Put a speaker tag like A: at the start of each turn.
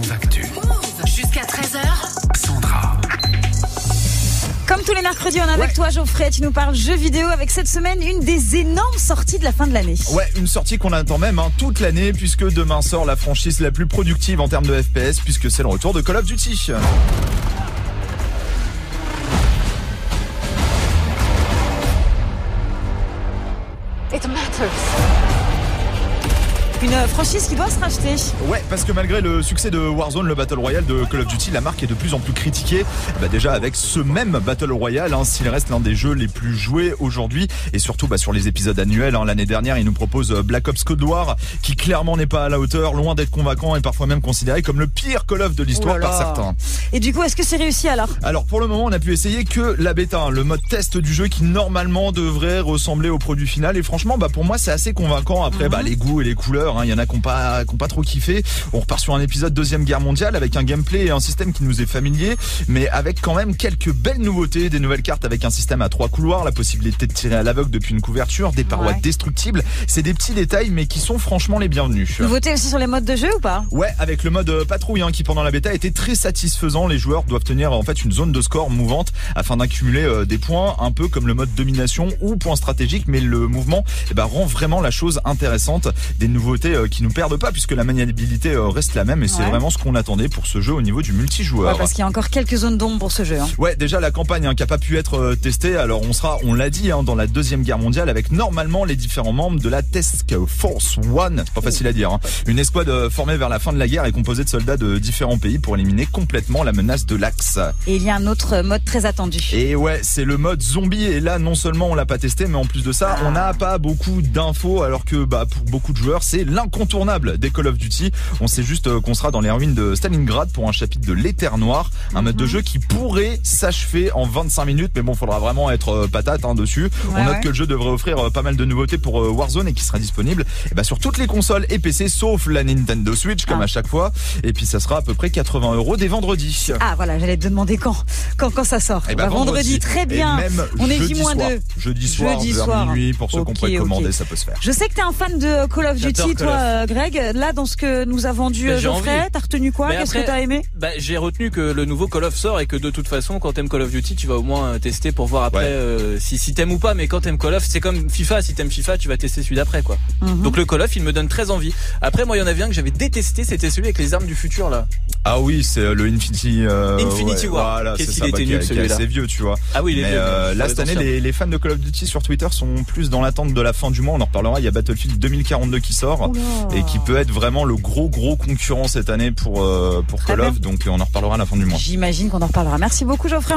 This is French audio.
A: Move Actu.
B: Jusqu'à 13h.
A: Sandra.
C: Comme tous les mercredis, on est avec
D: Ouais.
C: toi Geoffrey, tu nous parles jeux vidéo avec cette semaine une des énormes sorties de la fin de l'année.
D: Ouais, une sortie qu'on attend même hein, toute l'année puisque demain sort la franchise la plus productive en termes de FPS puisque c'est le retour de Call of Duty.
B: It matters.
C: Une euh, franchise qui doit se racheter.
D: Ouais, parce que malgré le succès de Warzone, le Battle Royale de Call of Duty, la marque est de plus en plus critiquée. Bah déjà avec ce même Battle Royale, hein, s'il reste l'un des jeux les plus joués aujourd'hui, et surtout bah, sur les épisodes annuels. hein. L'année dernière, il nous propose euh, Black Ops Cold War, qui clairement n'est pas à la hauteur, loin d'être convaincant et parfois même considéré comme le pire Call of de l'histoire par certains.
C: Et du coup, est-ce que c'est réussi alors?
D: Alors pour le moment, on a pu essayer que la bêta, hein, le mode test du jeu qui normalement devrait ressembler au produit final. Et franchement, bah pour moi, c'est assez convaincant. Après, bah les goûts et les couleurs, hein, il y en a qui n'ont pas, qui ont pas trop kiffé. On repart sur un épisode deuxième guerre mondiale avec un gameplay et un système qui nous est familier, mais avec quand même quelques belles nouveautés, des nouvelles cartes avec un système à trois couloirs, la possibilité de tirer à l'aveugle depuis une couverture, des parois
C: Ouais.
D: destructibles. C'est des petits détails, mais qui sont franchement les bienvenus.
C: Nouveauté aussi sur les modes de jeu ou pas?
D: Ouais, avec le mode euh, patrouille hein, qui pendant la bêta était très satisfaisant. Les joueurs doivent tenir en fait une zone de score mouvante afin d'accumuler euh, des points, un peu comme le mode domination ou point stratégique. Mais le mouvement eh ben, rend vraiment la chose intéressante. Des nouveautés euh, qui nous perdent pas puisque la maniabilité euh, reste la même et c'est vraiment ce qu'on attendait pour ce jeu au niveau du multijoueur.
C: Ouais, Parce qu'il y a encore quelques zones d'ombre pour ce jeu. hein.
D: Ouais, déjà la campagne hein, qui a pas pu être euh, testée. Alors on sera, on l'a dit, hein, dans la deuxième guerre mondiale avec normalement les différents membres de la Task Force One. C'est pas facile à dire. Une escouade formée vers la fin de la guerre et composée de soldats de différents pays pour éliminer complètement la menace de l'Axe.
C: Et il y a un autre mode très attendu.
D: Et ouais, c'est le mode zombie. Et là, non seulement on l'a pas testé, mais en plus de ça, on n'a pas beaucoup d'infos. Alors que bah, pour beaucoup de joueurs, c'est l'incontournable des Call of Duty. On sait juste euh, qu'on sera dans les ruines de Stalingrad pour un chapitre de l'Éther Noir, un mode de jeu qui pourrait s'achever en 25 minutes. Mais bon, faudra vraiment être euh, patate hein, dessus.
C: Ouais,
D: on note
C: ouais.
D: que le jeu devrait offrir euh, pas mal de nouveautés pour Warzone et qui sera disponible eh ben, sur toutes les consoles et PC sauf la Nintendo Switch comme
C: Ah.
D: à chaque fois. Et puis ça sera à peu près 80 euros dès vendredi.
C: Ah voilà, j'allais te demander quand, quand, quand ça sort.
D: Eh ben,
C: Bah, vendredi, très bien.
D: Et même
C: On est
D: jeudi
C: J-2.
D: soir. Jeudi soir,
C: Jeudi
D: vers
C: soir.
D: minuit, pour ceux
C: Ok,
D: qu'on pourrait
C: ok.
D: commander, ça peut se faire.
C: Je sais que t'es un fan de Call of Duty, toi,
E: of.
C: Greg. Là, dans ce que nous a vendu
E: Ben, j'ai
C: Geoffrey, t'as retenu quoi Qu'est-ce que t'as aimé
E: Bah, j'ai retenu que le nouveau Call of sort et que de toute façon, quand t'aimes Call of Duty, tu vas au moins euh, tester pour voir après
D: Ouais.
E: euh, si, si t'aimes ou pas. Mais quand t'aimes Call of, c'est comme FIFA. Si t'aimes FIFA, tu vas tester celui d'après, quoi.
C: Mhm.
E: Donc le Call of, il me donne très envie. Après, moi, il y en avait un que j'avais détesté. C'était celui avec les armes du futur, là.
D: Ah oui, c'est euh, le Infinity, euh,
E: Infinity
D: ouais,
E: War.
D: Voilà,
E: Qu'est-ce
D: c'est
E: qu'il
D: ça,
E: était
D: bah,
E: nul, celui-là.
D: assez vieux, tu vois.
E: Ah oui, il est
D: Mais
E: vieux,
D: euh,
E: bien,
D: là, cette année, les, les fans de Call of Duty sur Twitter sont plus dans l'attente de la fin du mois. On en reparlera. Il y a Battlefield 2042 qui sort.
C: Oula.
D: Et qui peut être vraiment le gros gros concurrent cette année pour euh, pour Call of donc on en reparlera à la fin du mois.
C: J'imagine qu'on en reparlera. Merci beaucoup, Geoffrey.